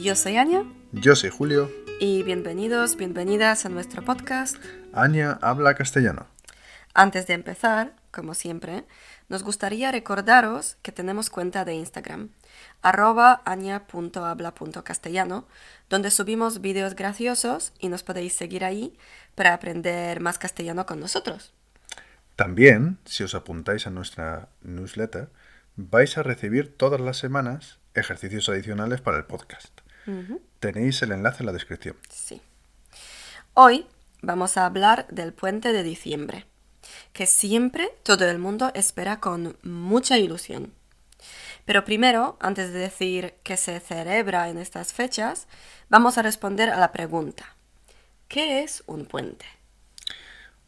Yo soy Anya Yo soy Julio. y bienvenidos, bienvenidas a nuestro podcast. Anya habla castellano. Antes de empezar, como siempre, nos gustaría recordaros que tenemos cuenta de Instagram, arroba anya.habla.castellano, donde subimos vídeos graciosos y nos podéis seguir ahí para aprender más castellano con nosotros. También, si os apuntáis a nuestra newsletter, vais a recibir todas las semanas ejercicios adicionales para el podcast. Tenéis el enlace en la descripción. Sí. Hoy vamos a hablar del puente de diciembre, que siempre todo el mundo espera con mucha ilusión. Pero primero, antes de decir qué se celebra en estas fechas, vamos a responder a la pregunta. ¿Qué es un puente?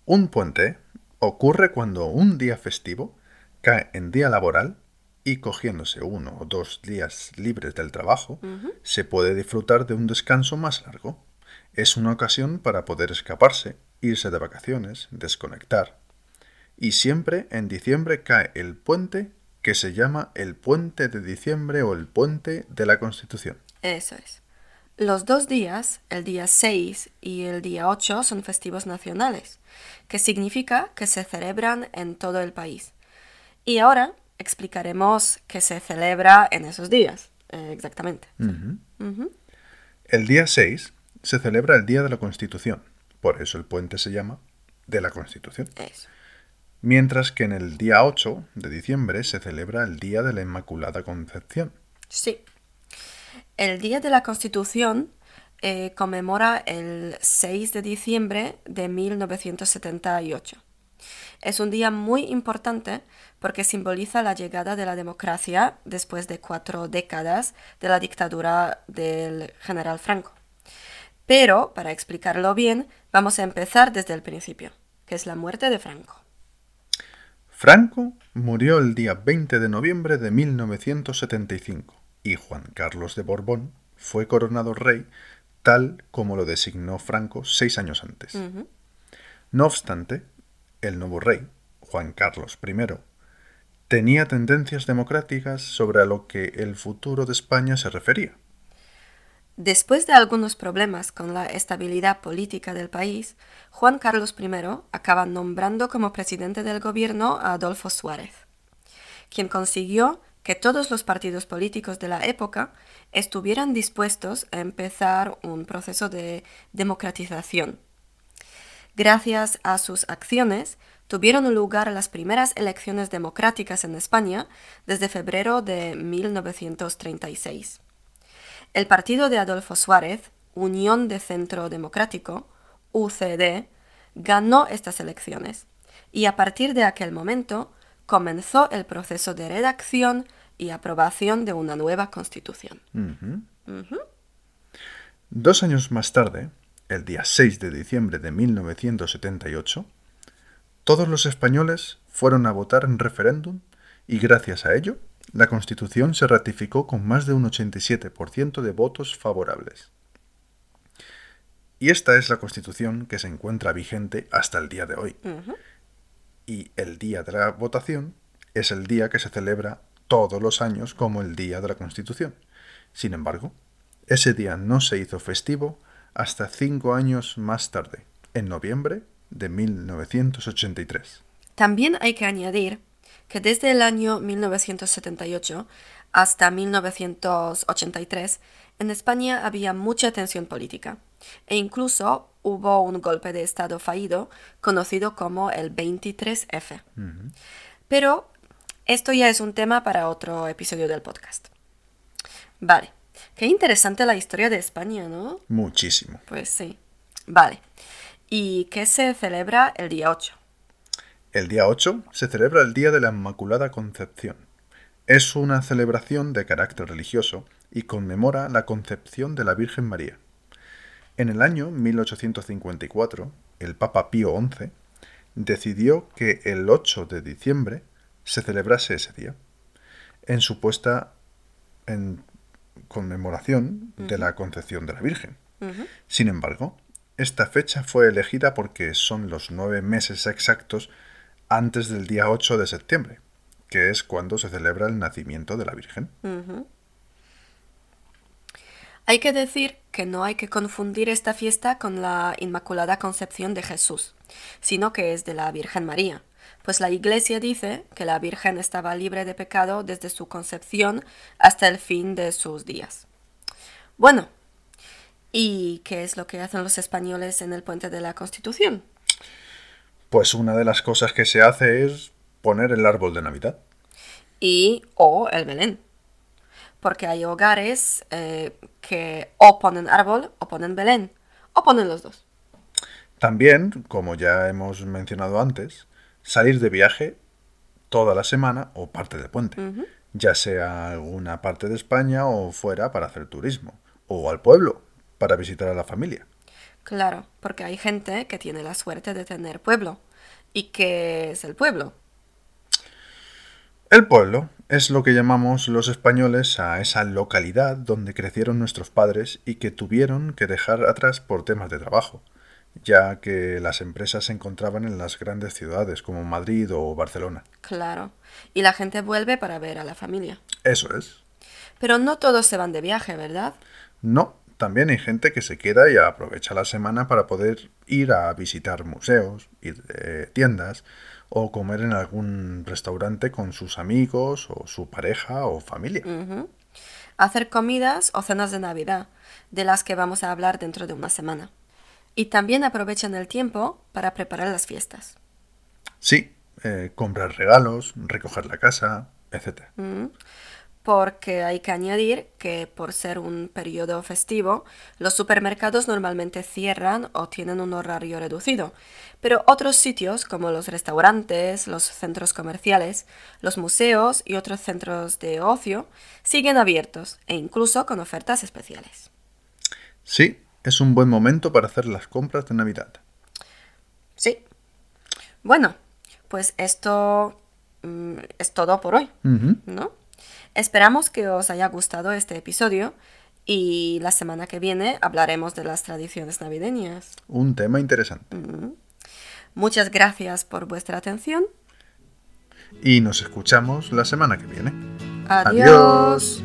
Un puente ocurre cuando un día festivo cae en día laboral y cogiéndose uno o dos días libres del trabajo, se puede disfrutar de un descanso más largo. Es una ocasión para poder escaparse, irse de vacaciones, desconectar. Y siempre en diciembre cae el puente que se llama el puente de diciembre o el puente de la Constitución. Eso es. Los dos días, el día 6 y el día 8, son festivos nacionales, que significa que se celebran en todo el país. Y ahora explicaremos qué se celebra en esos días, eh, exactamente. El día 6 se celebra el Día de la Constitución, por eso el puente se llama de la Constitución. Eso. Mientras que en el día 8 de diciembre se celebra el Día de la Inmaculada Concepción. Sí. El Día de la Constitución eh, conmemora el 6 de diciembre de 1978. Es un día muy importante porque simboliza la llegada de la democracia después de cuatro décadas de la dictadura del general Franco. Pero, para explicarlo bien, vamos a empezar desde el principio, que es la muerte de Franco. Franco murió el día 20 de noviembre de 1975 y Juan Carlos de Borbón fue coronado rey tal como lo designó Franco seis años antes. No obstante, el nuevo rey, Juan Carlos I, tenía tendencias democráticas sobre a lo que el futuro de España se refería. Después de algunos problemas con la estabilidad política del país, Juan Carlos I acaba nombrando como presidente del gobierno a Adolfo Suárez, quien consiguió que todos los partidos políticos de la época estuvieran dispuestos a empezar un proceso de democratización. Gracias a sus acciones, tuvieron lugar las primeras elecciones democráticas en España desde febrero de 1936. El partido de Adolfo Suárez, Unión de Centro Democrático, UCD, ganó estas elecciones y a partir de aquel momento comenzó el proceso de redacción y aprobación de una nueva constitución. Dos años más tarde, el día 6 de diciembre de 1978, todos los españoles fueron a votar en referéndum y gracias a ello, la Constitución se ratificó con más de un 87% de votos favorables. Y esta es la Constitución que se encuentra vigente hasta el día de hoy. Y el día de la votación es el día que se celebra todos los años como el Día de la Constitución. Sin embargo, ese día no se hizo festivo hasta cinco años más tarde, en noviembre de 1983. También hay que añadir que desde el año 1978 hasta 1983 en España había mucha tensión política e incluso hubo un golpe de Estado fallido conocido como el 23F. Pero esto ya es un tema para otro episodio del podcast. Vale, qué interesante la historia de España, ¿no? Muchísimo. Pues sí. Vale. ¿Y qué se celebra el día 8? El día 8 se celebra el Día de la Inmaculada Concepción. Es una celebración de carácter religioso y conmemora la concepción de la Virgen María. En el año 1854, el Papa Pío XI decidió que el 8 de diciembre se celebrase ese día, en supuesta en conmemoración de la concepción de la Virgen. Sin embargo, esta fecha fue elegida porque son los nueve meses exactos antes del día 8 de septiembre, que es cuando se celebra el nacimiento de la Virgen. Hay que decir que no hay que confundir esta fiesta con la Inmaculada Concepción de Jesús, sino que es de la Virgen María, pues la Iglesia dice que la Virgen estaba libre de pecado desde su concepción hasta el fin de sus días. Bueno, ¿y qué es lo que hacen los españoles en el puente de la Constitución? Pues una de las cosas que se hace es poner el árbol de Navidad. Y o el Belén porque hay hogares eh, que o ponen árbol o ponen Belén, o ponen los dos. También, como ya hemos mencionado antes, salir de viaje toda la semana o parte del puente, ya sea alguna parte de España o fuera para hacer turismo, o al pueblo para visitar a la familia. Claro, porque hay gente que tiene la suerte de tener pueblo. ¿Y qué es el pueblo? El pueblo es lo que llamamos los españoles a esa localidad donde crecieron nuestros padres y que tuvieron que dejar atrás por temas de trabajo, ya que las empresas se encontraban en las grandes ciudades como Madrid o Barcelona. Claro, y la gente vuelve para ver a la familia. Eso es. Pero no todos se van de viaje, ¿verdad? No, también hay gente que se queda y aprovecha la semana para poder ir a visitar museos, ir de tiendas o comer en algún restaurante con sus amigos o su pareja o familia. Hacer comidas o cenas de Navidad, de las que vamos a hablar dentro de una semana. Y también aprovechan el tiempo para preparar las fiestas. Sí, eh, comprar regalos, recoger la casa, etc porque hay que añadir que por ser un periodo festivo, los supermercados normalmente cierran o tienen un horario reducido, pero otros sitios como los restaurantes, los centros comerciales, los museos y otros centros de ocio siguen abiertos e incluso con ofertas especiales. Sí, es un buen momento para hacer las compras de Navidad. Sí. Bueno, pues esto mm, es todo por hoy, ¿no? Esperamos que os haya gustado este episodio y la semana que viene hablaremos de las tradiciones navideñas. Un tema interesante. Muchas gracias por vuestra atención. Y nos escuchamos la semana que viene. Adiós.